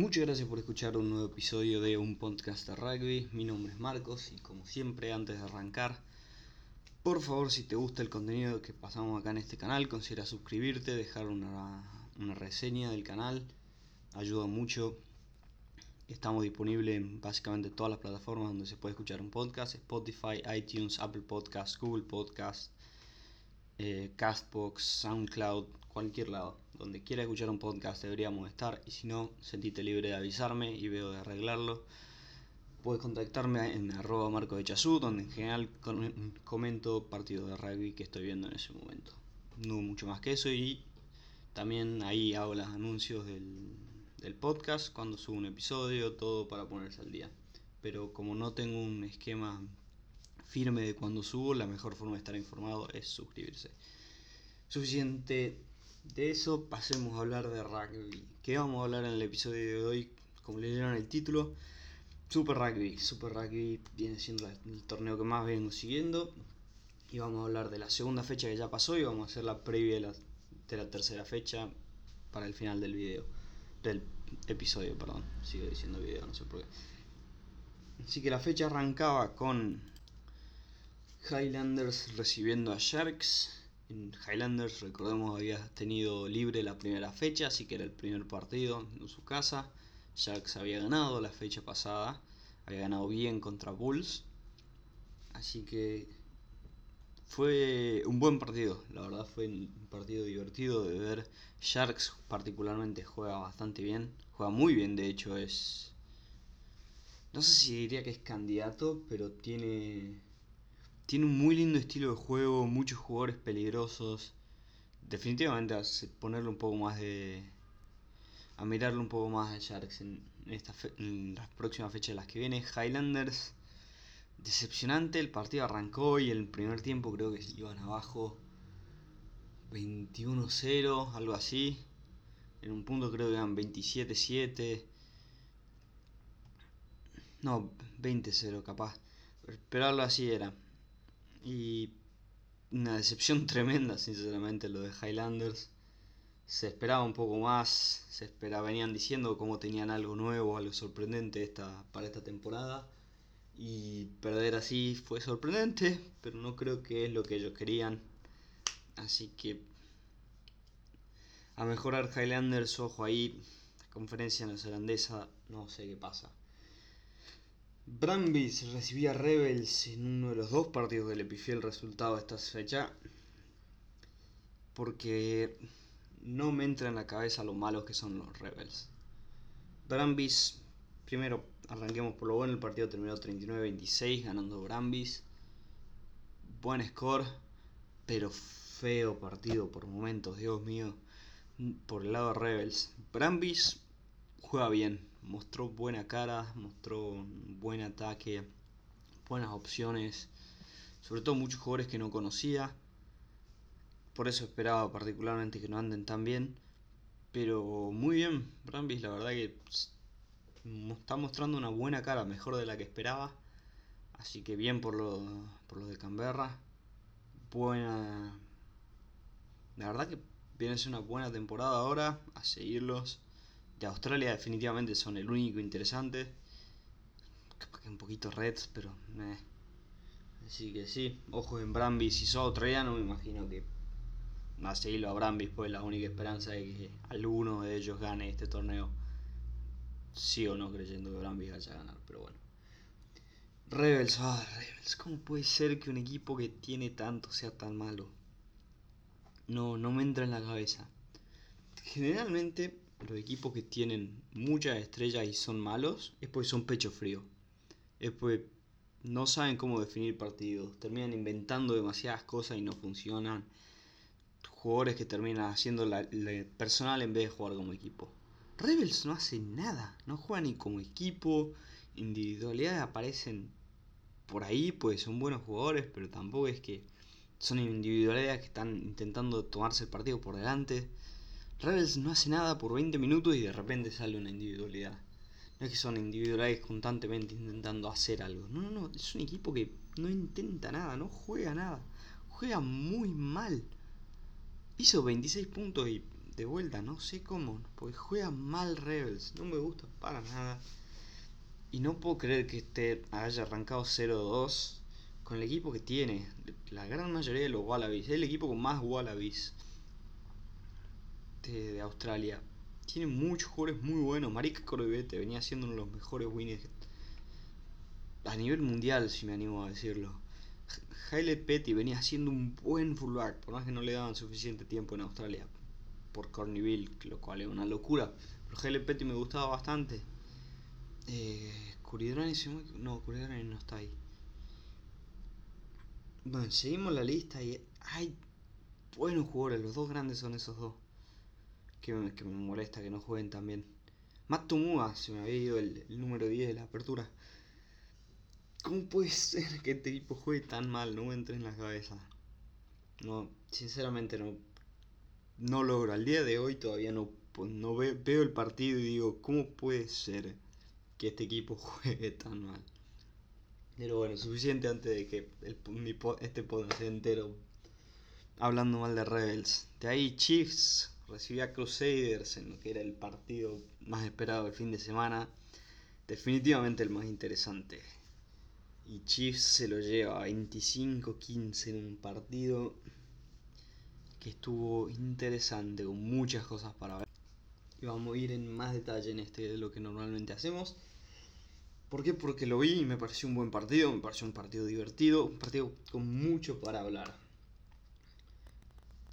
Muchas gracias por escuchar un nuevo episodio de un podcast de rugby. Mi nombre es Marcos y como siempre antes de arrancar, por favor si te gusta el contenido que pasamos acá en este canal, considera suscribirte, dejar una, reseña del canal, ayuda mucho. Estamos disponibles en básicamente todas las plataformas donde se puede escuchar un podcast, Spotify, iTunes, Apple Podcasts, Google Podcasts, eh, Castbox, SoundCloud, cualquier lado. Donde quiera escuchar un podcast deberíamos estar y si no, sentite libre de avisarme y veo de arreglarlo. Puedes contactarme en arroba marco de Chazú, donde en general comento partidos de rugby que estoy viendo en ese momento. No mucho más que eso y también ahí hago los anuncios del, del podcast cuando subo un episodio, todo para ponerse al día. Pero como no tengo un esquema firme de cuando subo, la mejor forma de estar informado es suscribirse. Suficiente de eso, pasemos a hablar de rugby. ¿Qué vamos a hablar en el episodio de hoy? Como leyeron el título, Super Rugby. Super Rugby viene siendo el torneo que más vengo siguiendo. Y vamos a hablar de la segunda fecha que ya pasó y vamos a hacer la previa de la, de la tercera fecha para el final del video. Del episodio, perdón. Sigo diciendo video, no sé por qué. Así que la fecha arrancaba con Highlanders recibiendo a Sharks. En Highlanders, recordemos, había tenido libre la primera fecha, así que era el primer partido en su casa. Sharks había ganado la fecha pasada, había ganado bien contra Bulls. Así que fue un buen partido, la verdad fue un partido divertido de ver. Sharks particularmente juega bastante bien, juega muy bien, de hecho es... No sé si diría que es candidato, pero tiene tiene un muy lindo estilo de juego, muchos jugadores peligrosos. Definitivamente a ponerle un poco más de. a mirarle un poco más a Sharks en, esta en las próximas fechas de las que viene. Highlanders, decepcionante, el partido arrancó y el primer tiempo creo que iban abajo 21-0, algo así. En un punto creo que eran 27-7. No, 20-0 capaz. Pero algo así era. Y una decepción tremenda, sinceramente, lo de Highlanders. Se esperaba un poco más, se esperaba, venían diciendo cómo tenían algo nuevo, algo sorprendente esta, para esta temporada. Y perder así fue sorprendente, pero no creo que es lo que ellos querían. Así que a mejorar Highlanders, ojo ahí, conferencia neozelandesa, no sé qué pasa. Brambis recibía Rebels en uno de los dos partidos del Epifiel resultado de esta fecha. Porque no me entra en la cabeza lo malos que son los Rebels. Brambis, primero arranquemos por lo bueno, el partido terminó 39-26 ganando Brambis. Buen score, pero feo partido por momentos, Dios mío. Por el lado de Rebels. Brambis juega bien, mostró buena cara, mostró un buen ataque, buenas opciones, sobre todo muchos jugadores que no conocía, por eso esperaba particularmente que no anden tan bien, pero muy bien, Brambis la verdad que está mostrando una buena cara, mejor de la que esperaba, así que bien por lo, por lo de Canberra, buena, la verdad que viene a ser una buena temporada ahora, a seguirlos de Australia definitivamente son el único interesante. Un poquito Reds, pero Así que sí, ojo en Brambis. Si sos australiano, me imagino que a seguirlo a Brambis, pues la única esperanza de que alguno de ellos gane este torneo. Sí o no creyendo que Brambis vaya a ganar, pero bueno. Rebels, ah, Rebels, ¿cómo puede ser que un equipo que tiene tanto sea tan malo? No, no me entra en la cabeza. Generalmente los equipos que tienen muchas estrellas y son malos es porque son pecho frío. Es porque no saben cómo definir partidos. Terminan inventando demasiadas cosas y no funcionan. Jugadores que terminan haciendo la, personal en vez de jugar como equipo. Rebels no hace nada. No juega ni como equipo. Individualidades aparecen por ahí, pues son buenos jugadores, pero tampoco es que son individualidades que están intentando tomarse el partido por delante. Rebels no hace nada por 20 minutos y de repente sale una individualidad. No es que son individualidades constantemente intentando hacer algo. No, no, no. Es un equipo que no intenta nada, no juega nada. Juega muy mal. Hizo 26 puntos y de vuelta, no sé cómo, porque juega mal Rebels, no me gusta para nada. Y no puedo creer que este haya arrancado 0-2 con el equipo que tiene. La gran mayoría de los Wallabies, es el equipo con más Wallabies de, de Australia. Tiene muchos jugadores muy buenos. Marika Corvette venía siendo uno de los mejores winners a nivel mundial, si me animo a decirlo. Haile Petty venía siendo un buen fullback, por más que no le daban suficiente tiempo en Australia por Cornyville, lo cual es una locura. Pero Haile Petty me gustaba bastante. Eh, Curidrani, no, Curidrani no está ahí. Bueno, seguimos la lista y hay buenos jugadores, los dos grandes son esos dos. Que me, que me molesta que no jueguen también. Matt Tumua, se me había ido el, número 10 de la apertura. ¿Cómo puede ser que este equipo juegue tan mal? No me entre en la cabeza. No, sinceramente no. No logro. Al día de hoy todavía no, pues, no ve, veo el partido y digo, ¿cómo puede ser que este equipo juegue tan mal? Pero bueno, suficiente antes de que el, mi, este podcast entero hablando mal de Rebels. De ahí Chiefs recibió a Crusaders en lo que era el partido más esperado del fin de semana. Definitivamente el más interesante. Y Chiefs se lo lleva 25-15 en un partido que estuvo interesante, con muchas cosas para ver. Y vamos a ir en más detalle en este de lo que normalmente hacemos. ¿Por qué? Porque lo vi y me pareció un buen partido, me pareció un partido divertido, un partido con mucho para hablar.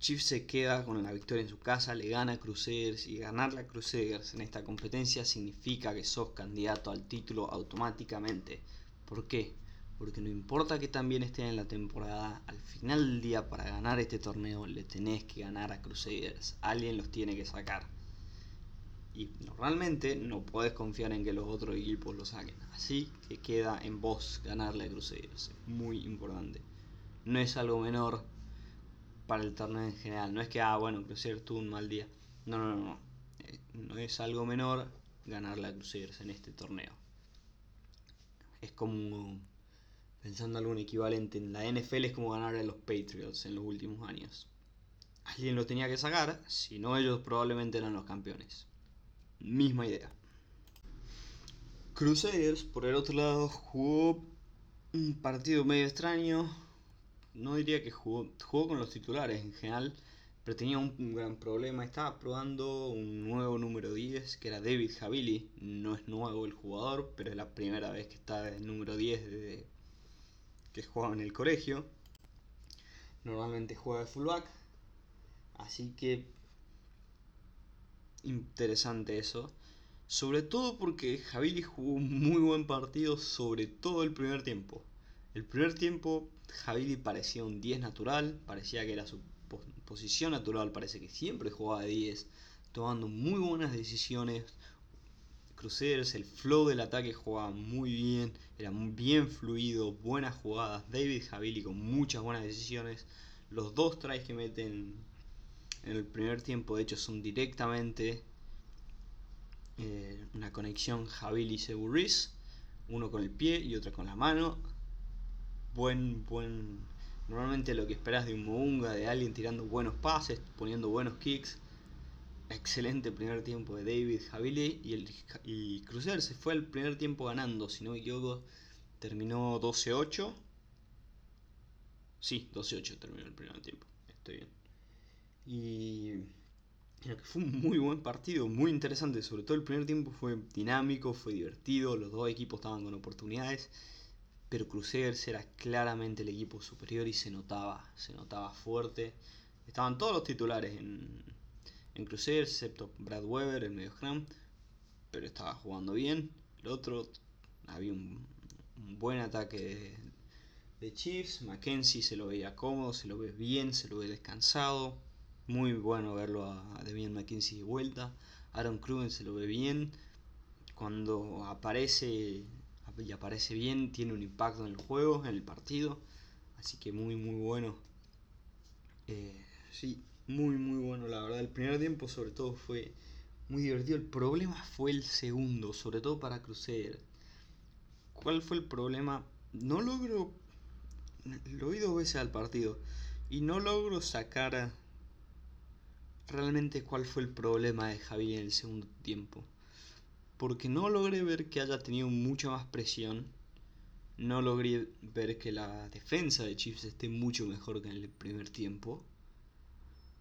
Chiefs se queda con la victoria en su casa, le gana a Crusaders y ganar la Crusaders en esta competencia significa que sos candidato al título automáticamente. ¿Por qué? Porque no importa que también estén en la temporada, al final del día para ganar este torneo le tenés que ganar a Crusaders. Alguien los tiene que sacar. Y normalmente no puedes confiar en que los otros equipos lo saquen. Así que queda en vos ganarle a Crusaders. Muy importante. No es algo menor para el torneo en general. No es que, ah, bueno, Crusaders tuvo un mal día. No, no, no. No, eh, es algo menor ganarle a Crusaders en este torneo. Es como pensando algún equivalente en la NFL es como ganar a los Patriots en los últimos años. Alguien lo tenía que sacar, si no ellos probablemente eran los campeones. Misma idea. Crusaders, por el otro lado, jugó un partido medio extraño. No diría que jugó, jugó con los titulares en general, pero tenía un, gran problema. Estaba probando un nuevo número 10, que era David Javili. No es nuevo el jugador, pero es la primera vez que está el número 10 desde que jugaba en el colegio. Normalmente juega de fullback. Así que interesante eso. Sobre todo porque Javili jugó un muy buen partido, sobre todo el primer tiempo. El primer tiempo Javili parecía un 10 natural, parecía que era su posición natural, parece que siempre jugaba de 10, tomando muy buenas decisiones, Crusaders, el flow del ataque jugaba muy bien, era bien fluido, buenas jugadas. David Javili con muchas buenas decisiones. Los dos tries que meten en el primer tiempo, de hecho, son directamente eh, una conexión Javili-Seburris, uno con el pie y otro con la mano. Buen, buen. Normalmente lo que esperas de un Mounga, de alguien tirando buenos pases, poniendo buenos kicks excelente primer tiempo de David Javili y, el, y Cruzeiro se fue al primer tiempo ganando, si no me equivoco, terminó 12-8. Sí, 12-8 terminó el primer tiempo, estoy bien. Y fue un muy buen partido, muy interesante, sobre todo el primer tiempo fue dinámico, fue divertido, los dos equipos estaban con oportunidades, pero Crusaders era claramente el equipo superior y se notaba, se notaba fuerte. Estaban todos los titulares en, en Crusader, excepto Brad Weber, el medio scrum, pero estaba jugando bien. El otro, había un, buen ataque de, Chiefs. Mackenzie se lo veía cómodo, se lo ve bien, se lo ve descansado. Muy bueno verlo a Demian Mackenzie de vuelta. Aaron Krugen se lo ve bien. Cuando aparece y aparece bien, tiene un impacto en el juego, en el partido. Así que muy, muy bueno. Eh, sí, muy, muy bueno, la verdad. El primer tiempo, sobre todo, fue muy divertido. El problema fue el segundo, sobre todo para Crusader. ¿Cuál fue el problema? No logro. Lo vi dos veces al partido. Y no logro sacar realmente cuál fue el problema de Javi en el segundo tiempo. Porque no logré ver que haya tenido mucha más presión. No logré ver que la defensa de Chiefs esté mucho mejor que en el primer tiempo.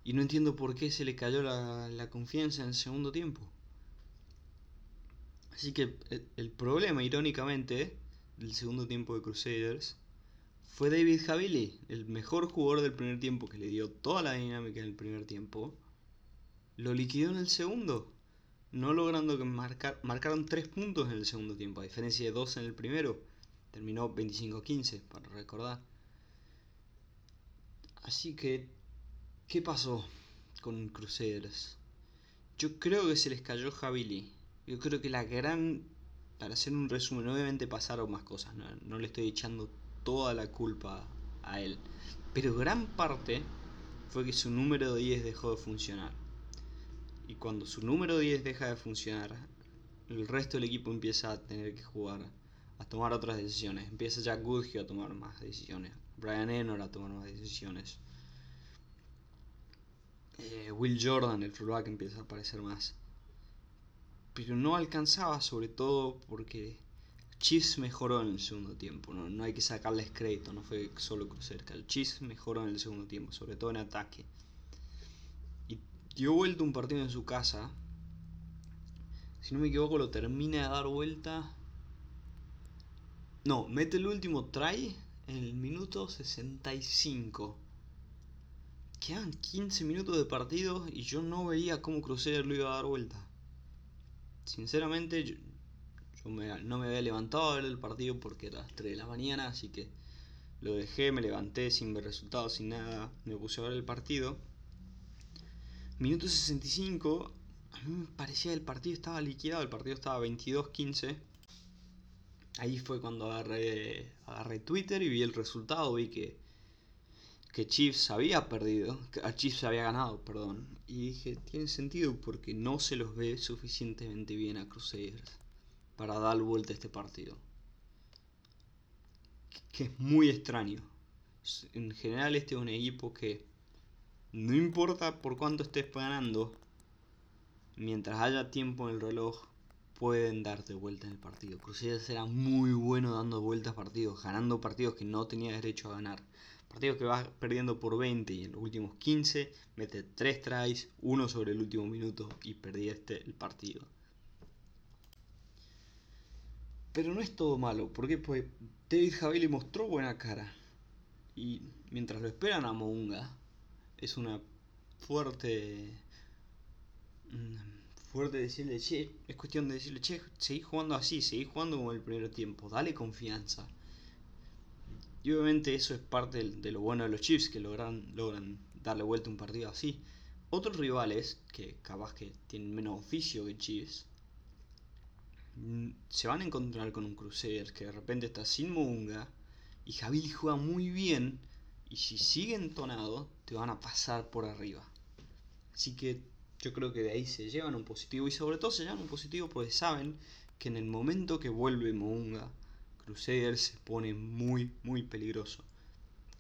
Y no entiendo por qué se le cayó la, confianza en el segundo tiempo. Así que el, problema, irónicamente, del segundo tiempo de Crusaders fue David Javili, el mejor jugador del primer tiempo que le dio toda la dinámica en el primer tiempo lo liquidó en el segundo. No logrando que marcar, marcaron 3 puntos en el segundo tiempo, a diferencia de 2 en el primero. Terminó 25-15, para recordar. Así que, ¿qué pasó con Crusaders? Yo creo que se les cayó Javili. Yo creo que la gran... Para hacer un resumen, obviamente pasaron más cosas, no, no le estoy echando toda la culpa a él. Pero gran parte fue que su número 10 dejó de funcionar. Y cuando su número 10 deja de funcionar, el resto del equipo empieza a tener que jugar, a tomar otras decisiones. Empieza Jack Goodhue a tomar más decisiones. Brian Ennor a tomar más decisiones. Eh, Will Jordan, el fullback, empieza a aparecer más. Pero no alcanzaba, sobre todo porque Chiefs mejoró en el segundo tiempo. No, no hay que sacarles crédito, no fue solo cerca. El Chiefs mejoró en el segundo tiempo, sobre todo en ataque dio vuelta un partido en su casa. Si no me equivoco, lo termina de dar vuelta. No, mete el último try en el minuto 65. Quedan 15 minutos de partido y yo no veía cómo Crusader lo iba a dar vuelta. Sinceramente, yo, no me había levantado a ver el partido porque era las 3 de la mañana, así que lo dejé, me levanté sin ver resultados, sin nada, me puse a ver el partido. Minuto 65, a mí me parecía que el partido estaba liquidado, el partido estaba 22-15. Ahí fue cuando agarré, agarré Twitter y vi el resultado, vi que, que Chiefs había perdido, que a Chiefs había ganado, perdón. Y dije, tiene sentido porque no se los ve suficientemente bien a Crusaders para dar vuelta a este partido. Que es muy extraño. En general este es un equipo que no importa por cuánto estés ganando, mientras haya tiempo en el reloj, pueden darte vuelta en el partido. Crusaders era muy bueno dando vueltas partidos, ganando partidos que no tenía derecho a ganar. Partidos que vas perdiendo por 20 y en los últimos 15 mete 3 tries, uno sobre el último minuto y perdiste el partido. Pero no es todo malo, porque pues David Javili mostró buena cara. Y mientras lo esperan a Mounga, es una fuerte. Mm, fuerte decirle, che, es cuestión de decirle, che, seguí jugando así, seguí jugando como el primer tiempo, dale confianza. Y obviamente eso es parte de, lo bueno de los Chiefs, que logran, logran darle vuelta a un partido así. Otros rivales, que capaz que tienen menos oficio que Chiefs, mm, se van a encontrar con un Crusader que de repente está sin Munga y Javi juega muy bien y si sigue entonado, te van a pasar por arriba. Así que yo creo que de ahí se llevan un positivo. Y sobre todo se llevan un positivo porque saben que en el momento que vuelve Mounga, Crusader se pone muy, muy peligroso.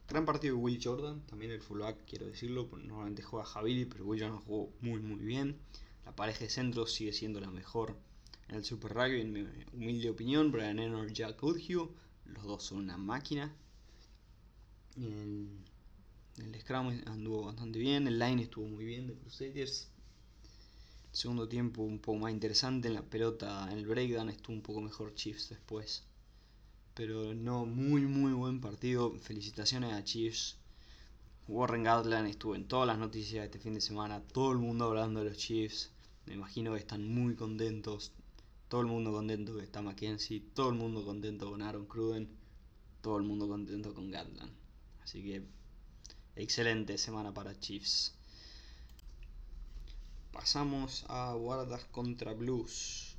Gran partido de Will Jordan, también el fullback, quiero decirlo, normalmente juega Javili, pero Will Jordan jugó muy, muy bien. La pareja de centro sigue siendo la mejor en el Super Rugby, en mi humilde opinión. Brian Ennor, Jack Goodhue, los dos son una máquina. El, el Scrum anduvo bastante bien, el line estuvo muy bien de Crusaders. El segundo tiempo un poco más interesante en la pelota, en el breakdown estuvo un poco mejor Chiefs después. Pero no, muy muy buen partido. Felicitaciones a Chiefs. Warren Gatland estuvo en todas las noticias este fin de semana. Todo el mundo hablando de los Chiefs. Me imagino que están muy contentos. Todo el mundo contento que está Mackenzie. Todo el mundo contento con Aaron Cruden. Todo el mundo contento con Gatland. Así que excelente semana para Chiefs. Pasamos a Guardas contra Blues.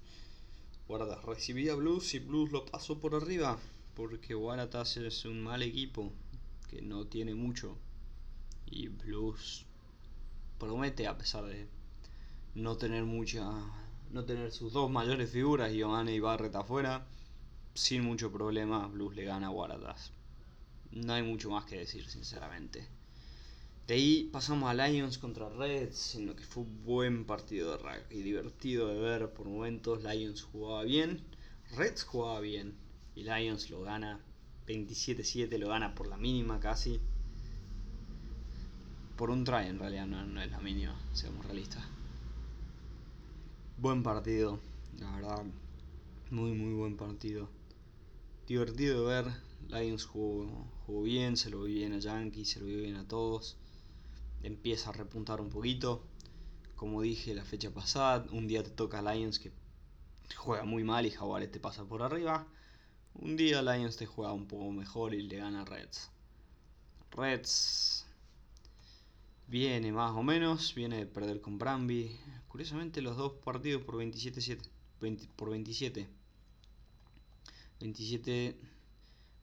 Guardas recibía Blues y Blues lo pasó por arriba. Porque Waratahs es un mal equipo que no tiene mucho. Y Blues promete a pesar de no tener mucha. no tener sus dos mayores figuras, Giovanni y Barrett afuera. Sin mucho problema, Blues le gana a Waratahs no hay mucho más que decir, sinceramente. De ahí pasamos a Lions contra Reds, en lo que fue un buen partido de rugby, divertido de ver por momentos. Lions jugaba bien, Reds jugaba bien y Lions lo gana 27-7, lo gana por la mínima casi. Por un try en realidad, no, no es la mínima, seamos realistas. Buen partido, la verdad, muy muy buen partido. Divertido de ver, Lions jugó, jugó bien, se lo vio bien a Yankees, se lo vio bien a todos empieza a repuntar un poquito. Como dije la fecha pasada, un día te toca Lions que juega muy mal y Jaguares te pasa por arriba. Un día Lions te juega un poco mejor y le gana Reds. Reds viene más o menos, viene de perder con Bramby. Curiosamente los dos partidos por 27-7. por 27. 27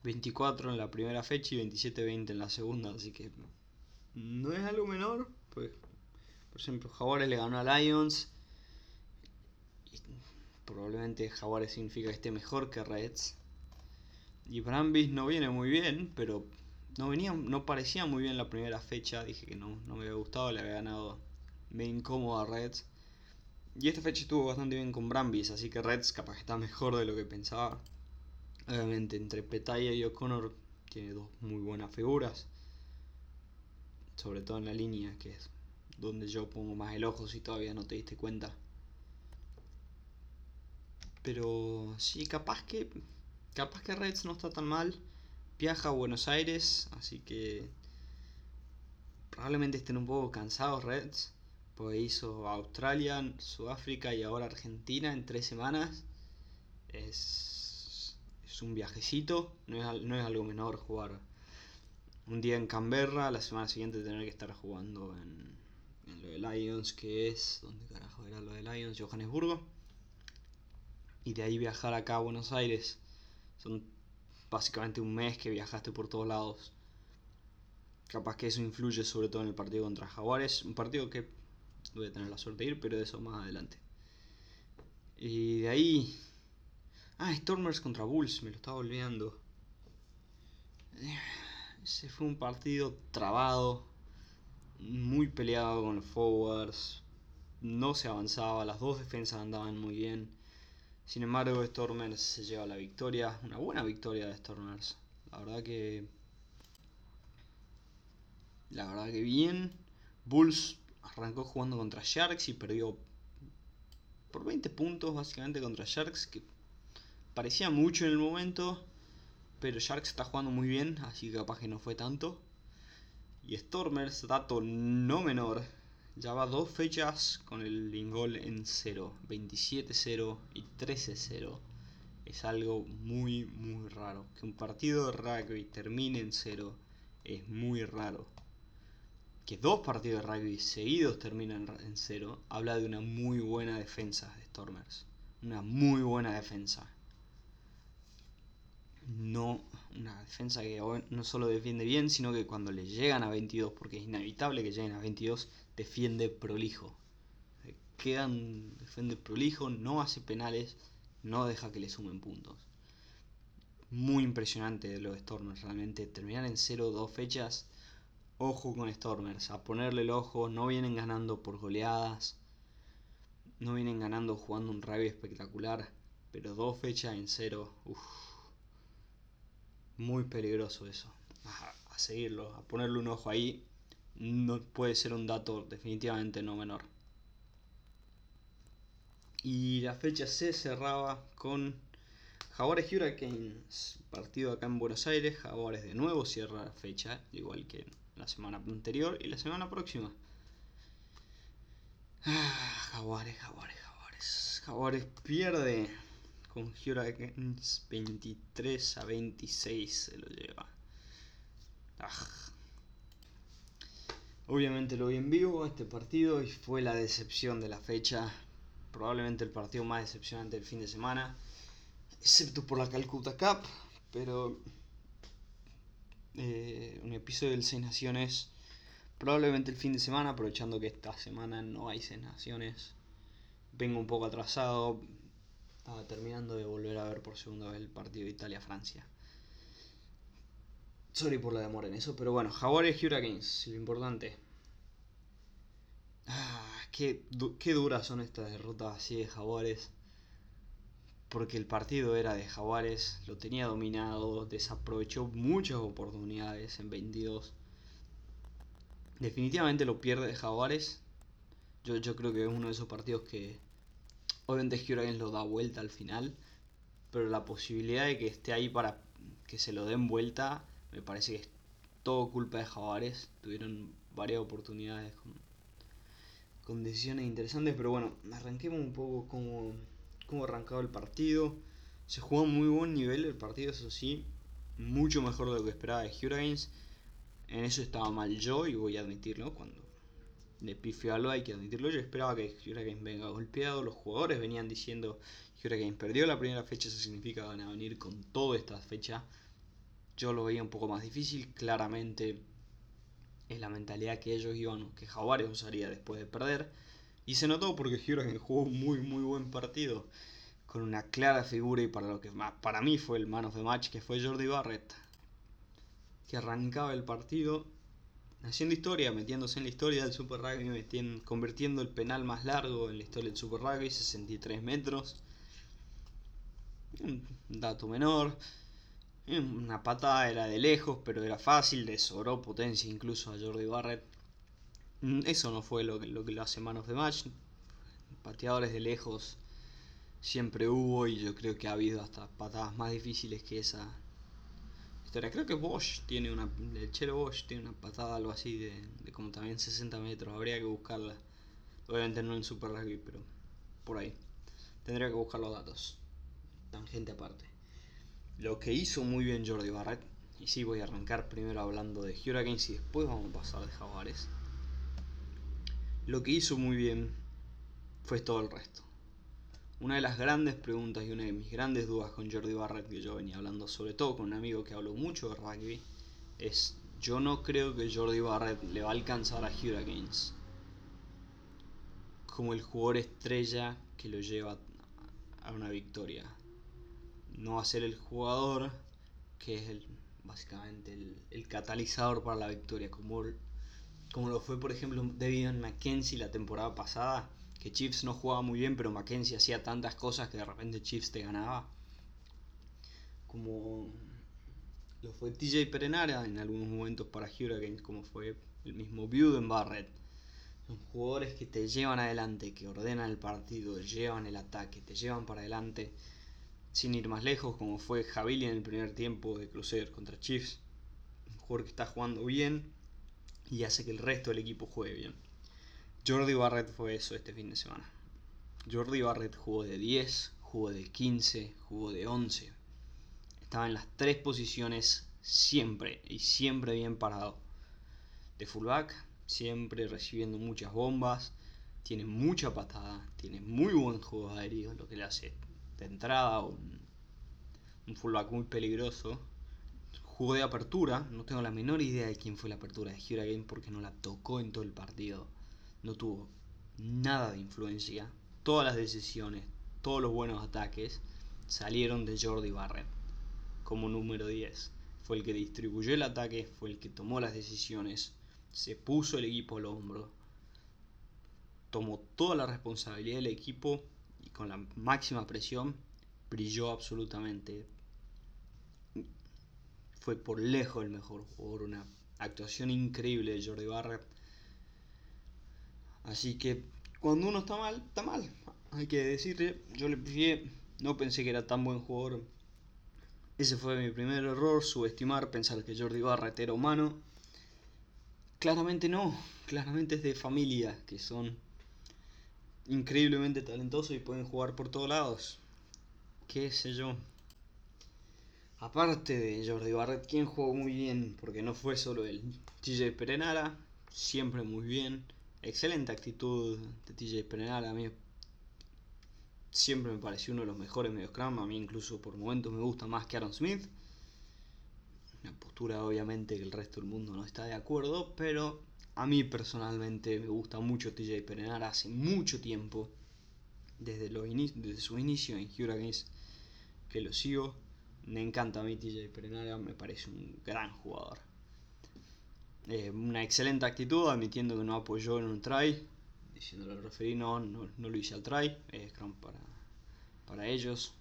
24 en la primera fecha y 27-20 en la segunda, así que no es algo menor. Pues, por ejemplo, Jaguares le ganó a Lions. Y probablemente Jaguares significa que esté mejor que Reds. Y Brambis no viene muy bien, pero no venía, no parecía muy bien la primera fecha. Dije que no, no me había gustado, le había ganado me incómodo a Reds. Y esta fecha estuvo bastante bien con Brambis, así que Reds capaz que está mejor de lo que pensaba. Obviamente entre Petaya y O'Connor tiene dos muy buenas figuras sobre todo en la línea, que es donde yo pongo más el ojo si todavía no te diste cuenta. Pero sí, capaz que capaz que Reds no está tan mal. Viaja a Buenos Aires, así que probablemente estén un poco cansados Reds, pues hizo Australia, Sudáfrica y ahora Argentina en tres semanas. Es, es un viajecito, no es, no es algo menor jugar un día en Canberra, la semana siguiente tener que estar jugando en, lo de Lions, que es, ¿dónde carajo era lo de Lions? Johannesburgo. Y de ahí viajar acá a Buenos Aires. Son básicamente un mes que viajaste por todos lados. Capaz que eso influye sobre todo en el partido contra Jaguares. Un partido que voy a tener la suerte de ir, pero de eso más adelante. Y de ahí... Ah, Stormers contra Bulls, me lo estaba olvidando. Ese fue un partido trabado, muy peleado con los forwards, no se avanzaba, las dos defensas andaban muy bien. Sin embargo, Stormers se lleva la victoria, una buena victoria de Stormers. La verdad que la verdad que bien. Bulls arrancó jugando contra Sharks y perdió por 20 puntos básicamente contra Sharks, que parecía mucho en el momento, pero Sharks está jugando muy bien, así que capaz que no fue tanto. Y Stormers, dato no menor, ya va dos fechas con el Lingol en 0, 27-0 y 13-0. Es algo muy, muy raro. Que un partido de rugby termine en 0 es muy raro. Que dos partidos de rugby seguidos terminen en 0 habla de una muy buena defensa de Stormers. Una muy buena defensa no una defensa que no solo defiende bien, sino que cuando le llegan a 22, porque es inevitable que lleguen a 22, defiende prolijo. Quedan, defiende prolijo, no hace penales, no deja que le sumen puntos. Muy impresionante de Stormers, realmente. Terminar en 0-2 fechas, ojo con Stormers, a ponerle el ojo, no vienen ganando por goleadas, no vienen ganando jugando un rugby espectacular, pero dos fechas en 0, uff muy peligroso eso. A, seguirlo, a ponerle un ojo ahí. No puede ser un dato definitivamente no menor. Y la fecha se cerraba con Jaguares Hurricanes, partido acá en Buenos Aires. Jaguares de nuevo cierra la fecha, igual que la semana anterior y la semana próxima. Ah, Jaguares, Jaguares, Jaguares. Jaguares pierde con Hurricanes 23 a 26 se lo lleva. Ah. Obviamente lo vi en vivo este partido y fue la decepción de la fecha. Probablemente el partido más decepcionante del fin de semana. Excepto por la Calcuta Cup. Pero eh, un episodio del Seis Naciones. Probablemente el fin de semana, aprovechando que esta semana no hay Seis Naciones. Vengo un poco atrasado estaba terminando de volver a ver por segunda vez el partido de Italia-Francia. Sorry por la demora en eso, pero bueno, Jaguares Hurricanes, lo importante. Ah, qué, qué duras son estas derrotas así de Jaguares. Porque el partido era de Jaguares, lo tenía dominado, desaprovechó muchas oportunidades en 22. Definitivamente lo pierde de Jaguares. Yo, yo creo que es uno de esos partidos que obviamente Hurricanes lo da vuelta al final. Pero la posibilidad de que esté ahí para que se lo den vuelta me parece que es todo culpa de Jaguares. Tuvieron varias oportunidades con, decisiones interesantes, pero bueno, arranquemos un poco cómo, cómo arrancado el partido. Se jugó a muy buen nivel el partido, eso sí, mucho mejor de lo que esperaba de Hurricanes. En eso estaba mal yo y voy a admitirlo cuando le pifio algo hay que admitirlo. Yo esperaba que Hurricanes venga golpeado, los jugadores venían diciendo Hurricanes perdió la primera fecha, eso significa que van a venir con toda esta fecha yo lo veía un poco más difícil. Claramente es la mentalidad que ellos iban, que Jaguares usaría después de perder. Y se notó porque Hurricane jugó muy muy buen partido. Con una clara figura y para lo que para mí fue el man of the match, que fue Jordi Barrett. Que arrancaba el partido haciendo historia, metiéndose en la historia del Super Rugby, convirtiendo el penal más largo en la historia del Super Rugby, 63 metros. Un dato menor. Una patada era de lejos, pero era fácil, le sobró potencia incluso a Jordi Barrett. Mm, eso no fue lo que lo, que lo hace manos de match. Pateadores de lejos siempre hubo y yo creo que ha habido hasta patadas más difíciles que esa Creo que Bosch tiene una, el Chelo Bosch tiene una patada algo así de, de como también 60 metros. Habría que buscarla. Obviamente no en Super Rugby, pero por ahí. Tendría que buscar los datos. Tangente aparte. Lo que hizo muy bien Jordi Barrett, y sí voy a arrancar primero hablando de Hurricanes y después vamos a pasar de Jaguares. Lo que hizo muy bien fue todo el resto. Una de las grandes preguntas y una de mis grandes dudas con Jordi Barrett, que yo venía hablando sobre todo con un amigo que habló mucho de rugby, es yo no creo que Jordi Barrett le va a alcanzar a Hurricanes como el jugador estrella que lo lleva a una victoria. No va a ser el jugador que es el, básicamente el, catalizador para la victoria, como, como lo fue por ejemplo David Mackenzie la temporada pasada, que Chiefs no jugaba muy bien, pero Mackenzie hacía tantas cosas que de repente Chiefs te ganaba. Como lo fue TJ Perenara en algunos momentos para Hurricanes, como fue el mismo Buden Barrett. Son jugadores que te llevan adelante, que ordenan el partido, llevan el ataque, te llevan para adelante sin ir más lejos, como fue Javili en el primer tiempo de Crusader contra Chiefs. Un jugador que está jugando bien y hace que el resto del equipo juegue bien. Jordi Barrett fue eso este fin de semana. Jordi Barrett jugó de 10, jugó de 15, jugó de 11. Estaba en las tres posiciones siempre y siempre bien parado. De fullback, siempre recibiendo muchas bombas, tiene mucha patada, tiene muy buen juego aéreo, lo que le hace de entrada, un, un fullback muy peligroso. Jugó de apertura, no tengo la menor idea de quién fue la apertura de Game porque no la tocó en todo el partido. No tuvo nada de influencia. Todas las decisiones, todos los buenos ataques salieron de Jordi Barrett como número 10. Fue el que distribuyó el ataque, fue el que tomó las decisiones, se puso el equipo al hombro, tomó toda la responsabilidad del equipo con la máxima presión, brilló absolutamente. Fue por lejos el mejor jugador, una actuación increíble de Jordi Barrett. Así que cuando uno está mal, está mal. Hay que decirle, yo le prefiero, no pensé que era tan buen jugador. Ese fue mi primer error, subestimar, pensar que Jordi Barrett era humano. Claramente no, claramente es de familia, que son increíblemente talentosos y pueden jugar por todos lados. Qué sé yo. Aparte de Jordi Barrett, quien jugó muy bien, porque no fue solo él. TJ Perenara, siempre muy bien. Excelente actitud de TJ Perenara. A mí siempre me pareció uno de los mejores mediocram. A mí incluso por momentos me gusta más que Aaron Smith. Una postura obviamente que el resto del mundo no está de acuerdo, pero a mí personalmente me gusta mucho TJ Perenar hace mucho tiempo, desde, desde su inicio en Hurricanes, que lo sigo. Me encanta a mí TJ Perenara, me parece un gran jugador. Eh, una excelente actitud, admitiendo que no apoyó en un try, diciéndole al referee no, no, lo hice al try, es scrum para, para ellos.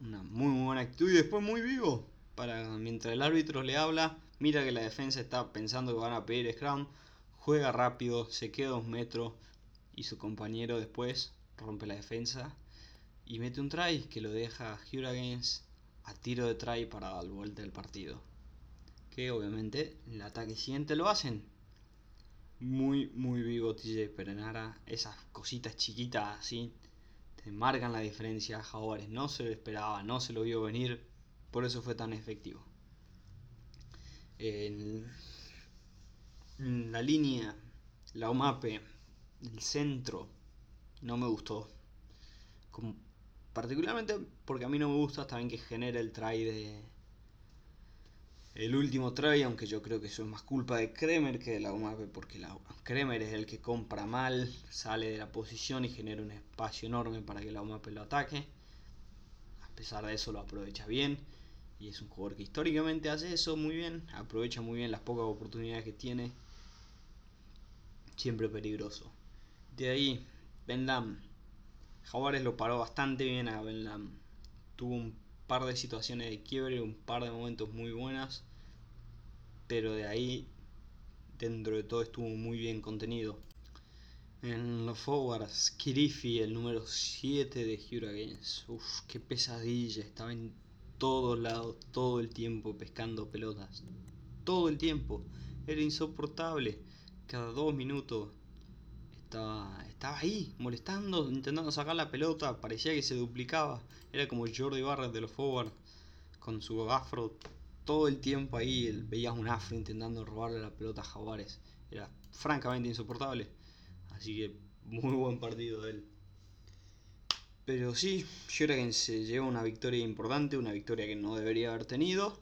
Una muy, muy buena actitud y después muy vivo. Para mientras el árbitro le habla, mira que la defensa está pensando que van a pedir scrum, juega rápido, se queda dos metros y su compañero después rompe la defensa y mete un try que lo deja Hurricanes a tiro de try para dar vuelta del partido. Que obviamente en el ataque siguiente lo hacen. Muy, muy vivo TJ Perenara. Esas cositas chiquitas así te marcan la diferencia. Jaguares no se lo esperaba, no se lo vio venir. Por eso fue tan efectivo. En la línea, la OMAPE, el centro, no me gustó. Particularmente porque a mí no me gusta también que genere el try de. El último try, aunque yo creo que eso es más culpa de Kremer que de la UMAP, porque la, Kremer es el que compra mal, sale de la posición y genera un espacio enorme para que la UMAP lo ataque. A pesar de eso lo aprovecha bien. Y es un jugador que históricamente hace eso muy bien. Aprovecha muy bien las pocas oportunidades que tiene. Siempre peligroso. De ahí, Ben Lam Jaguares lo paró bastante bien a Benlam. Tuvo un par de situaciones de quiebre, un par de momentos muy buenas. Pero de ahí, dentro de todo, estuvo muy bien contenido. En los forwards, Kirifi, el número 7 de Hurricanes. Uf, qué pesadilla. Estaba en todos lados, todo el tiempo pescando pelotas. Todo el tiempo. Era insoportable. Cada dos minutos estaba, ahí, molestando, intentando sacar la pelota, parecía que se duplicaba. Era como Jordi Barrett de los forward, con su afro todo el tiempo ahí, veías un afro intentando robarle la pelota a Jaguares. Era francamente insoportable. Así que muy buen partido de él. Pero sí, que se lleva una victoria importante, una victoria que no debería haber tenido.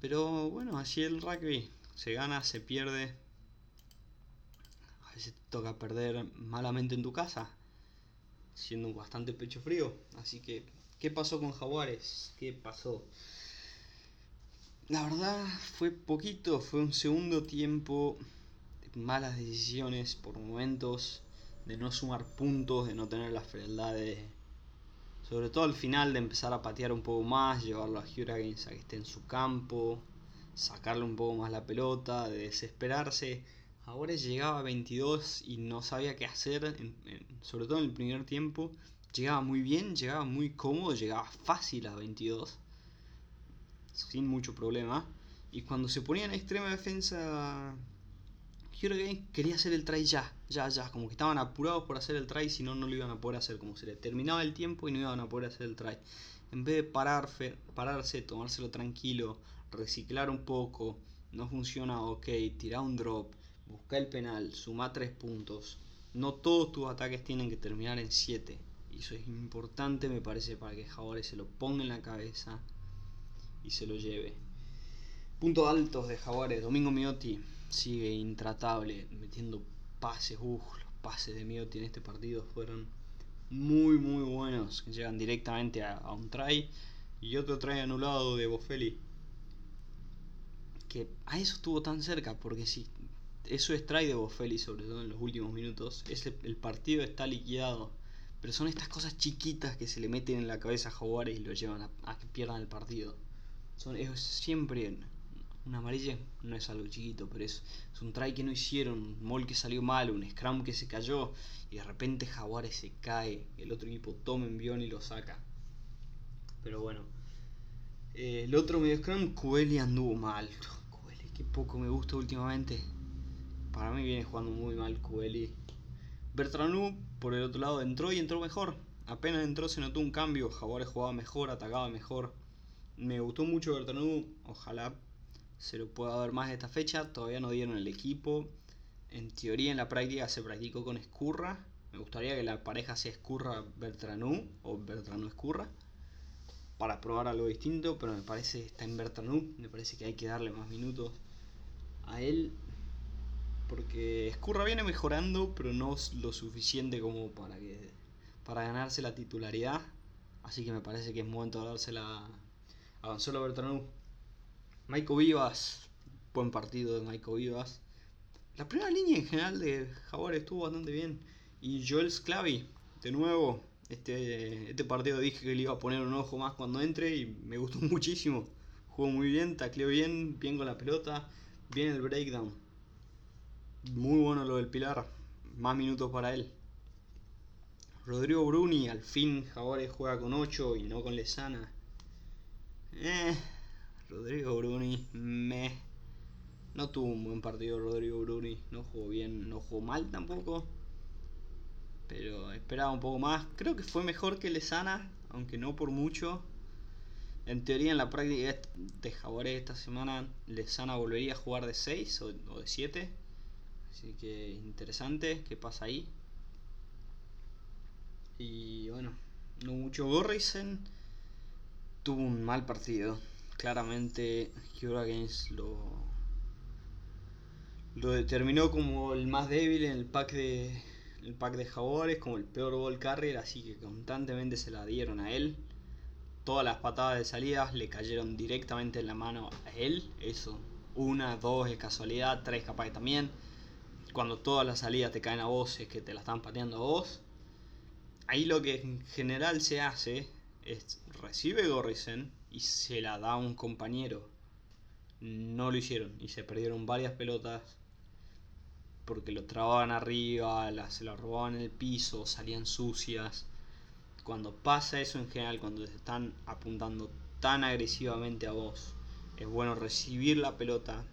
Pero bueno, así el rugby. Se gana, se pierde, a veces te toca perder malamente en tu casa, siendo bastante pecho frío. Así que, ¿qué pasó con Jaguares? ¿Qué pasó? La verdad fue poquito, fue un segundo tiempo de malas decisiones por momentos, de no sumar puntos, de no tener la frialdad de, sobre todo al final, de empezar a patear un poco más, llevarlo a Hurricanes a que esté en su campo, sacarle un poco más la pelota, de desesperarse Ahora llegaba a 22 y no sabía qué hacer, sobre todo en el primer tiempo. Llegaba muy bien, llegaba muy cómodo, llegaba fácil a 22, sin mucho problema. Y cuando se ponía en extrema defensa, Hurricane quería hacer el try ya, ya, ya. Como que estaban apurados por hacer el try, si no, no lo iban a poder hacer. Como se le terminaba el tiempo y no iban a poder hacer el try. En vez de pararse, pararse tomárselo tranquilo, reciclar un poco, no funciona, ok, tirar un drop busca el penal, suma 3 puntos. No todos tus ataques tienen que terminar en 7. Y eso es importante, me parece, para que Jaguares se lo ponga en la cabeza y se lo lleve. Puntos altos de Jaguares. Domingo Miotti sigue intratable, metiendo pases. Uf, los pases de Miotti en este partido fueron muy, muy buenos. Llegan directamente a, un try. Y otro try anulado de Boffelli. Que a eso estuvo tan cerca, porque si eso es try de Boffelli, sobre todo en los últimos minutos. Es el, partido está liquidado. Pero son estas cosas chiquitas que se le meten en la cabeza a Jaguares y lo llevan a, que pierdan el partido. Son, es siempre una amarilla no es algo chiquito, pero es, es, un try que no hicieron, un mall que salió mal, un scrum que se cayó y de repente Jaguares se cae, el otro equipo toma envión y lo saca. Pero bueno, eh, el otro medio scrum, Coeli anduvo mal. Coeli, que poco me gusta últimamente. Para mí viene jugando muy mal Kueli. Bertranu, por el otro lado, entró y entró mejor. Apenas entró se notó un cambio. Jaguares jugaba mejor, atacaba mejor. Me gustó mucho Bertranu. Ojalá se lo pueda ver más esta fecha. Todavía no dieron el equipo. En teoría, en la práctica se practicó con Escurra. Me gustaría que la pareja sea Escurra Bertranu o Bertranu Escurra para probar algo distinto, pero me parece está en Bertranu, me parece que hay que darle más minutos a él porque Escurra viene mejorando, pero no lo suficiente como para que para ganarse la titularidad. Así que me parece que es momento de dársela avanzó la Bertranú. Maiko Vivas, buen partido de Maiko Vivas. La primera línea en general de Jaguar estuvo bastante bien. Y Joel Sclavi, de nuevo, este, este partido dije que le iba a poner un ojo más cuando entre y me gustó muchísimo. Jugó muy bien, tacleó bien, bien con la pelota, bien el breakdown. Muy bueno lo del Pilar, más minutos para él. Rodrigo Bruni, al fin Jaguares juega con 8 y no con Lesana. Eh, Rodrigo Bruni, me. No tuvo un buen partido Rodrigo Bruni, no jugó bien, no jugó mal tampoco. Pero esperaba un poco más. Creo que fue mejor que Lesana, aunque no por mucho. En teoría, en la práctica de Jaguares esta semana, Lesana volvería a jugar de 6 o de 7. Así que interesante qué pasa ahí. Y bueno, no mucho. Gorrison tuvo un mal partido. Claramente, Hura Games lo, lo determinó como el más débil en el pack de el pack de como el peor ball carrier, así que constantemente se la dieron a él. Todas las patadas de salidas le cayeron directamente en la mano a él. Eso, una, dos es casualidad, tres capaz también. Cuando todas las salidas te caen a vos es que te la están pateando a vos ahí lo que en general se hace es recibe Gorrison y se la da a un compañero. No lo hicieron y se perdieron varias pelotas porque lo trababan arriba, se lo robaban en el piso, salían sucias. Cuando pasa eso en general, cuando te están apuntando tan agresivamente a vos, es bueno recibir la pelota,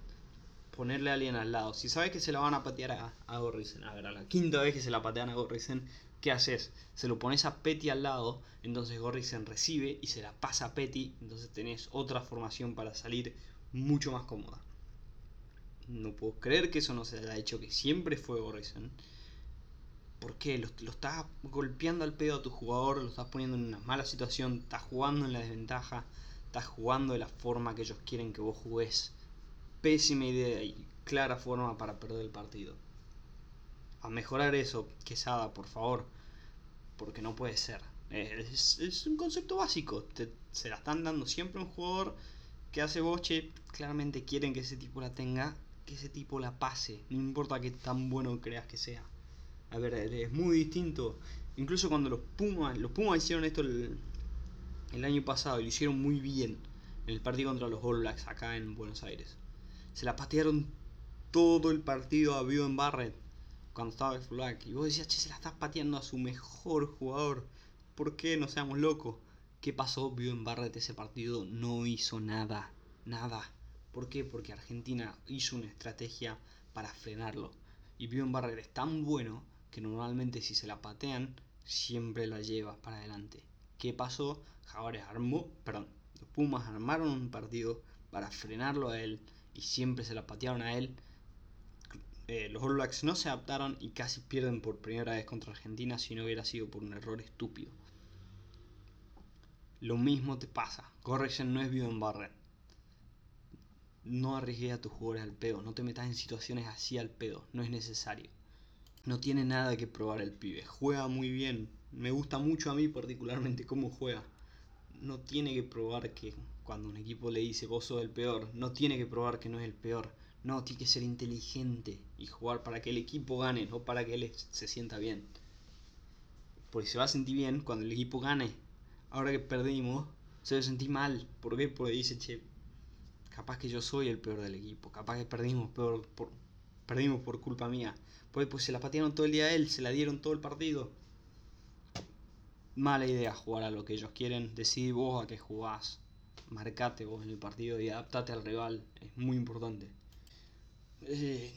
ponerle a alguien al lado. Si sabes que se la van a patear a, a a ver, a la quinta vez que se la patean a Gorrison, ¿qué haces? Se lo pones a Petty al lado, entonces Gorrison recibe y se la pasa a Petty, entonces tenés otra formación para salir mucho más cómoda. No puedo creer que eso no se haya hecho, que siempre fue Gorrison. ¿Por qué? Lo, lo, estás golpeando al pedo a tu jugador, lo estás poniendo en una mala situación, estás jugando en la desventaja, estás jugando de la forma que ellos quieren que vos jugués. Pésima idea y clara forma para perder el partido a mejorar eso, Quesada, por favor, porque no puede ser. Es, un concepto básico, se la están dando siempre un jugador que hace boche, claramente quieren que ese tipo la tenga, que ese tipo la pase, no importa que tan bueno creas que sea. A ver, es muy distinto. Incluso cuando los Pumas, los Pumas hicieron esto el, el año pasado y lo hicieron muy bien en el partido contra los All Blacks acá en Buenos Aires. Se la patearon todo el partido a en Barrett cuando estaba el Black. Y vos decías, che, se la estás pateando a su mejor jugador. ¿Por qué? No seamos locos. ¿Qué pasó? Vio en Barret ese partido, no hizo nada. Nada. ¿Por qué? Porque Argentina hizo una estrategia para frenarlo. Y Vio en Barret es tan bueno que normalmente si se la patean, siempre la lleva para adelante. ¿Qué pasó? Jaguares armó, perdón, los Pumas armaron un partido para frenarlo a él y siempre se la patearon a él eh, los All Blacks no se adaptaron y casi pierden por primera vez contra Argentina si no hubiera sido por un error estúpido. Lo mismo te pasa. Correction no es en Barren. No arriesgues a tus jugadores al pedo. No te metas en situaciones así al pedo. No es necesario. No tiene nada que probar el pibe. Juega muy bien. Me gusta mucho a mí particularmente cómo juega. No tiene que probar que cuando un equipo le dice vos sos el peor, no tiene que probar que no es el peor no, tiene que ser inteligente y jugar para que el equipo gane, no para que él se sienta bien. Porque se va a sentir bien cuando el equipo gane. Ahora que perdimos, se va a sentir mal. ¿Por qué? Porque dice, che, capaz que yo soy el peor del equipo. Capaz que perdimos por, perdimos por culpa mía. Pues, pues se la patearon todo el día a él, se la dieron todo el partido. Mala idea jugar a lo que ellos quieren. Decidí vos a qué jugás. Marcate vos en el partido y adaptate al rival. Es muy importante. Eh,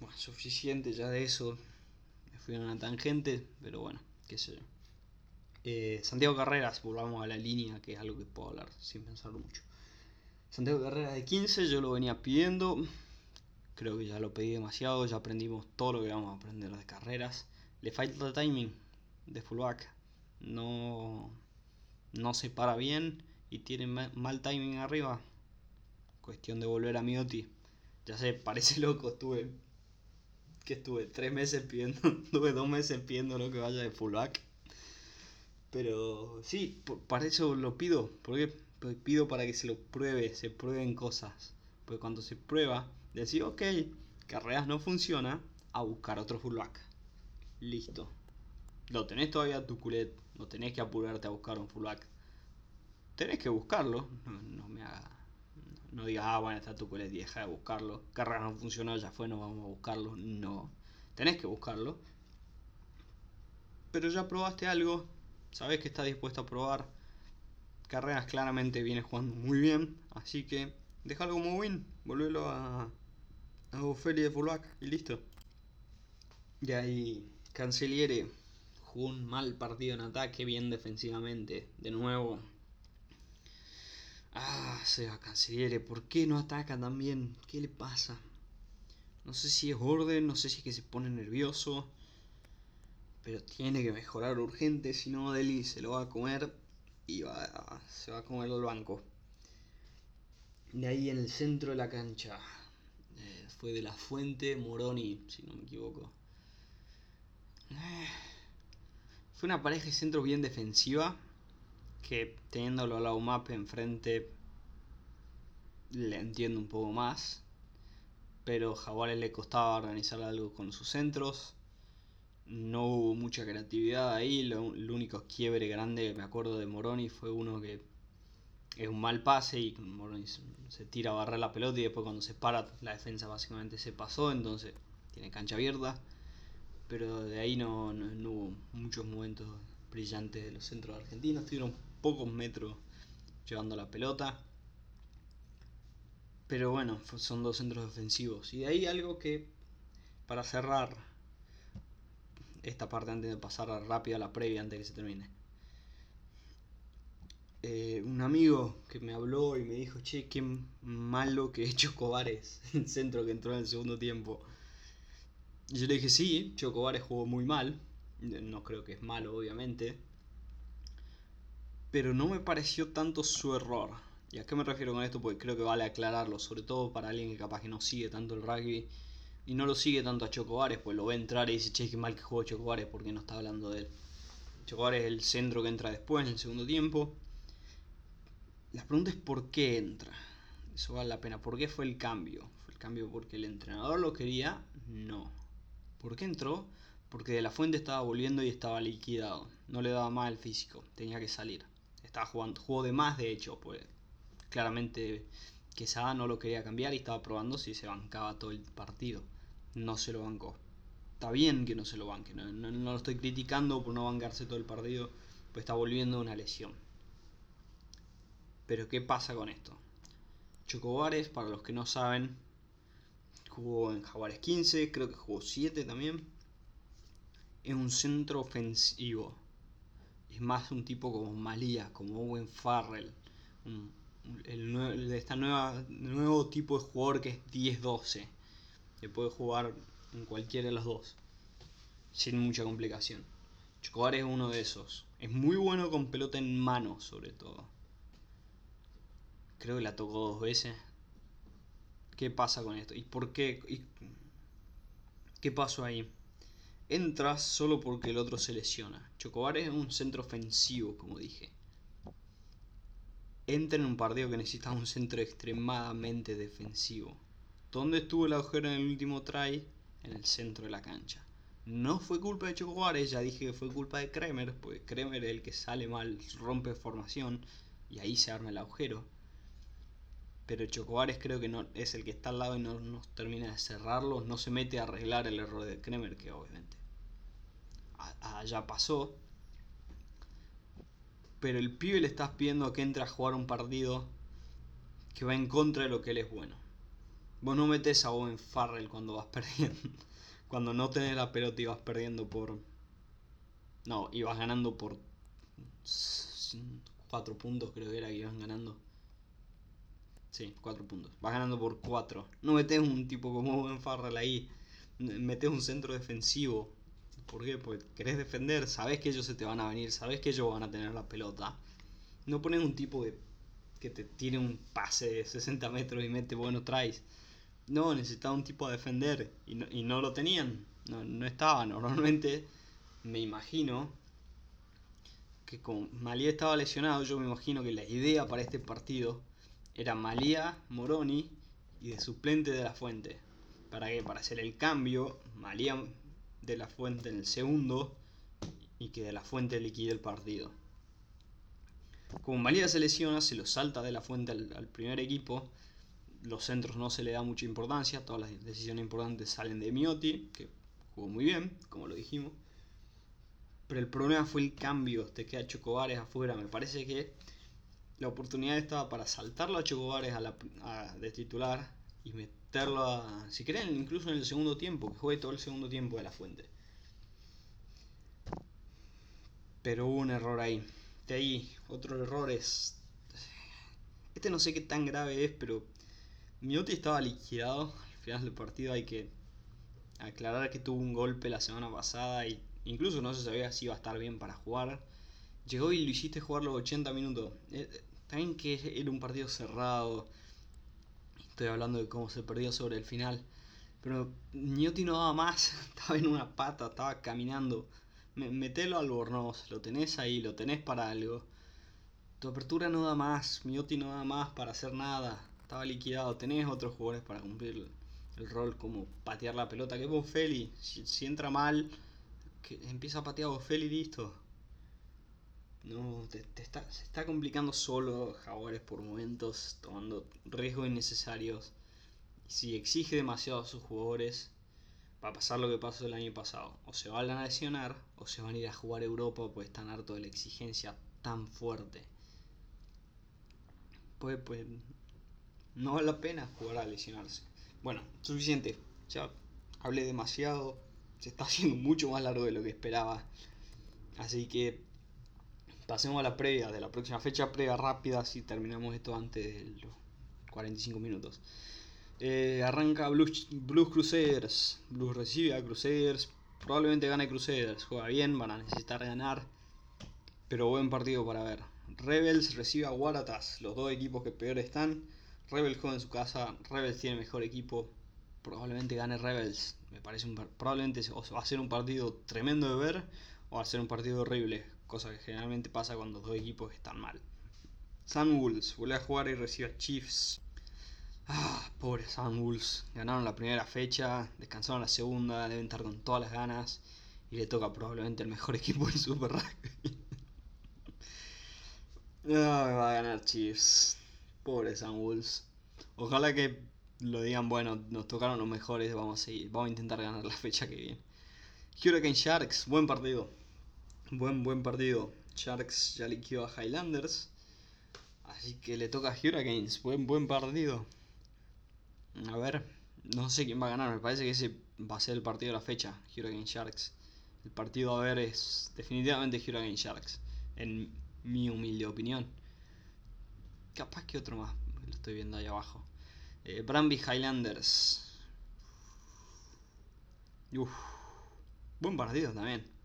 bueno, suficiente ya de eso. Me fui a una tangente, pero bueno, qué sé yo. Eh, Santiago Carreras, volvamos a la línea, que es algo que puedo hablar sin pensarlo mucho. Santiago Carreras de 15, yo lo venía pidiendo. Creo que ya lo pedí demasiado, ya aprendimos todo lo que vamos a aprender de carreras. Le falta timing de fullback. No, no se para bien y tiene mal timing arriba. Cuestión de volver a Miotti. Ya sé, parece loco, estuve. Que estuve tres meses pidiendo. Estuve dos meses pidiendo lo que vaya de fullback. Pero sí, para eso lo pido. Porque pido para que se lo pruebe, se prueben cosas. Porque cuando se prueba, decir, ok, carreras no funciona, a buscar otro fullback. Listo. Lo tenés todavía tu culet, no tenés que apurarte a buscar un fullback. Tenés que buscarlo, no, me haga. No digas, ah, bueno, está tu culet y deja de buscarlo. Carreras no funcionó, ya fue, no vamos a buscarlo. No. Tenés que buscarlo. Pero ya probaste algo, sabes que está dispuesto a probar. Carreras claramente viene jugando muy bien, así que déjalo como win, volvelo a, a Ophelia de fullback y listo. Y ahí Canceliere jugó un mal partido en ataque, bien defensivamente. De nuevo. Ah, se va Canceliere, ¿por qué no ataca tan bien? ¿Qué le pasa? No sé si es orden, no sé si es que se pone nervioso. Pero tiene que mejorar urgente, si no Deli se lo va a comer y va, se va a comer el banco. De ahí en el centro de la cancha. Eh, fue de la fuente Moroni, si no me equivoco. Eh, fue una pareja de centro bien defensiva. Que teniéndolo a la UMAP enfrente le entiendo un poco más. Pero Jaguares le costaba organizar algo con sus centros no hubo mucha creatividad ahí. Lo, único quiebre grande que me acuerdo de Moroni fue uno que es un mal pase y Moroni se, tira a barrer la pelota y después cuando se para la defensa básicamente se pasó, entonces tiene cancha abierta. Pero de ahí no, hubo muchos momentos brillantes de los centros argentinos. Tuvieron pocos metros llevando la pelota. Pero bueno, son dos centros defensivos. Y de ahí algo que, para cerrar esta parte antes de pasar rápido a la previa antes de que se termine. Eh, un amigo que me habló y me dijo, che, qué malo que es Chocobares, el centro que entró en el segundo tiempo. Yo le dije, sí, Chocobares jugó muy mal, no creo que es malo, obviamente, pero no me pareció tanto su error. ¿Y a qué me refiero con esto? Porque creo que vale aclararlo, sobre todo para alguien que capaz que no sigue tanto el rugby y no lo sigue tanto a Chocobares, pues lo ve entrar y dice, che, qué mal que juega Chocobares porque no está hablando de él. Chocobares es el centro que entra después, en el segundo tiempo. La pregunta es por qué entra. Eso vale la pena. ¿Por qué fue el cambio? ¿Fue el cambio porque el entrenador lo quería? No. ¿Por qué entró? Porque de la fuente estaba volviendo y estaba liquidado. No le daba más el físico. Tenía que salir. Estaba jugando. Jugó de más, de hecho. Pues claramente Quesada no lo quería cambiar y estaba probando si se bancaba todo el partido no se lo bancó. Está bien que no se lo banque, no, lo estoy criticando por no bancarse todo el partido, pues está volviendo una lesión. Pero ¿qué pasa con esto? Chocobares, para los que no saben, jugó en Jaguares 15, creo que jugó 7 también. Es un centro ofensivo. Es más un tipo como Malía, como Owen Farrell. el, de esta nueva nuevo tipo de jugador que es 10-12 que puede jugar en cualquiera de los dos, sin mucha complicación. Chocobar es uno de esos. Es muy bueno con pelota en mano, sobre todo. Creo que la tocó dos veces. ¿Qué pasa con esto? ¿Y por qué? ¿Qué pasó ahí? Entras solo porque el otro se lesiona. Chocobar es un centro ofensivo, como dije. Entra en un partido que necesita un centro extremadamente defensivo. ¿Dónde estuvo el agujero en el último try? En el centro de la cancha. No fue culpa de Choco Juárez, ya dije que fue culpa de Kremer, porque Kremer es el que sale mal, rompe formación y ahí se arma el agujero. Pero Chocobares creo que no es el que está al lado y no nos termina de cerrarlo, no se mete a arreglar el error de Kremer, que obviamente allá pasó. Pero el pibe le estás pidiendo que entre a jugar un partido que va en contra de lo que él es bueno. Vos no metes a Owen Farrell cuando vas perdiendo. Cuando no tenés la pelota y vas perdiendo por. No, ibas ganando por. 4 puntos, creo que era que iban ganando. Sí, 4 puntos. Vas ganando por 4. No metes un tipo como Owen Farrell ahí. Metes un centro defensivo. ¿Por qué? Porque querés defender. Sabes que ellos se te van a venir. Sabes que ellos van a tener la pelota. No pones un tipo de que te tire un pase de 60 metros y mete buenos tries. No, necesitaba un tipo a defender y no, y no lo tenían. No, no estaba. Normalmente me imagino que como Malía estaba lesionado, yo me imagino que la idea para este partido era Malía, Moroni y de suplente de la Fuente. ¿Para qué? Para hacer el cambio, Malía de la Fuente en el segundo y que de la Fuente liquide el partido. Como Malía se lesiona, se lo salta de la Fuente al, primer equipo. Los centros no se le da mucha importancia, todas las decisiones importantes salen de Miotti, que jugó muy bien, como lo dijimos. Pero el problema fue el cambio, te queda Chocobares afuera. Me parece que la oportunidad estaba para saltarlo a Chocobares a de titular y meterlo a, si quieren, incluso en el segundo tiempo, que juegue todo el segundo tiempo de la fuente. Pero hubo un error ahí. De ahí, otro error es. Este no sé qué tan grave es, pero Miotti estaba liquidado. Al final del partido hay que aclarar que tuvo un golpe la semana pasada y incluso no se sabía si iba a estar bien para jugar. Llegó y lo hiciste jugar los 80 minutos. Eh, también que era un partido cerrado. Estoy hablando de cómo se perdió sobre el final. Pero Niotti no daba más. Estaba en una pata, estaba caminando. Metelo al Bornos. Lo tenés ahí, lo tenés para algo. Tu apertura no da más. Miotti no da más para hacer nada. Estaba liquidado. Tenés otros jugadores para cumplir el rol como patear la pelota. Que Feli. si entra mal empieza a patear Bofel y listo. No, te, está, se está complicando solo Jaguares por momentos, tomando riesgos innecesarios. Si exige demasiado a sus jugadores, va a pasar lo que pasó el año pasado. O se van a lesionar, o se van a ir a jugar a Europa porque están hartos de la exigencia tan fuerte. Pues, pues, no vale la pena jugar a lesionarse. Bueno, suficiente. Ya hablé demasiado se está haciendo mucho más largo de lo que esperaba. Así que pasemos a la previa de la próxima fecha, previa rápida, si terminamos esto antes de los 45 minutos. Eh, arranca Blues, Blues Crusaders. Blues recibe a Crusaders. Probablemente gane Crusaders. Juega bien, van a necesitar ganar. Pero buen partido para ver. Rebels recibe a Waratahs. Los dos equipos que peor están. Rebels juega en su casa. Rebels tiene mejor equipo. Probablemente gane Rebels. Me parece un, probablemente va a ser un partido tremendo de ver o va a ser un partido horrible, cosa que generalmente pasa cuando dos equipos están mal. Sun Wolves vuelve a jugar y recibe a Chiefs. Ah, pobre Sun Wolves. Ganaron la primera fecha, descansaron la segunda, deben estar con todas las ganas. Y le toca probablemente el mejor equipo del Super Rugby. ah, va a ganar Chiefs. Pobre Sun Wolves. Ojalá que lo digan, bueno, nos tocaron los mejores, vamos a seguir, vamos a intentar ganar la fecha que viene. Hurricane Sharks, buen partido. Buen, buen partido. Sharks ya liquidó a Highlanders. Así que le toca a Hurricanes. Buen, buen partido. A ver, no sé quién va a ganar. Me parece que ese va a ser el partido de la fecha. Hurricane Sharks. El partido a ver es definitivamente Hurricane Sharks. En mi humilde opinión. Capaz que otro más. Lo estoy viendo ahí abajo. Eh, Highlanders. buen partido también.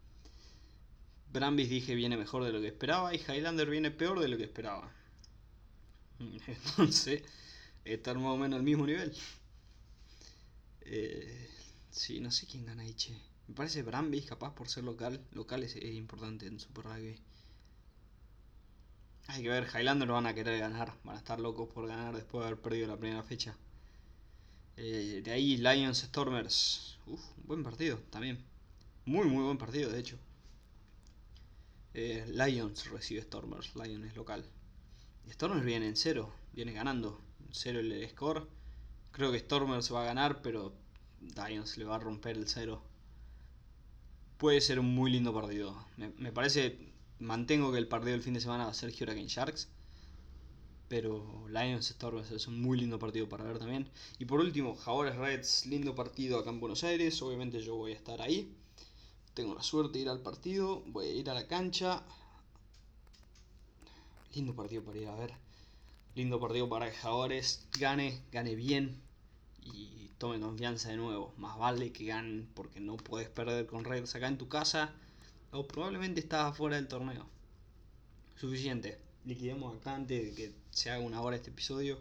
Brambis dije viene mejor de lo que esperaba y Highlander viene peor de lo que esperaba. Entonces, estar más o menos al mismo nivel. Eh, sí, no sé quién gana ahí, che. Me parece Brambis, capaz por ser local. Local es, importante en Super Rugby. Hay que ver, Highlander van a querer ganar, van a estar locos por ganar después de haber perdido la primera fecha. Eh, de ahí Lions Stormers. Uf, buen partido también. Muy, muy buen partido, de hecho. Eh, Lions recibe Stormers. Lions es local. Stormers viene en cero, viene ganando. Cero el score. Creo que Stormers va a ganar, pero Lions le va a romper el cero. Puede ser un muy lindo partido. me parece mantengo que el partido del fin de semana va a ser Hurricane Sharks. Pero Lions Stormers es un muy lindo partido para ver también. Y por último, Jaguares Reds, lindo partido acá en Buenos Aires. Obviamente yo voy a estar ahí. Tengo la suerte de ir al partido. Voy a ir a la cancha. Lindo partido para ir a ver. Lindo partido para que Jaguares gane, gane bien y tome confianza de nuevo. Más vale que ganen porque no puedes perder con Reds acá en tu casa o probablemente estás afuera del torneo. Suficiente. Liquidemos acá antes de que se haga una hora este episodio.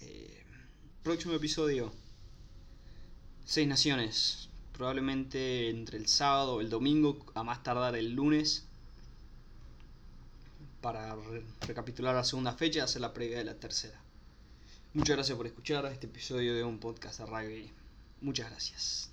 Eh, próximo episodio. Seis Naciones. Probablemente entre el sábado o el domingo, a más tardar el lunes. para recapitular la segunda fecha y hacer la previa de la tercera. Muchas gracias por escuchar este episodio de un podcast de rugby. Muchas gracias.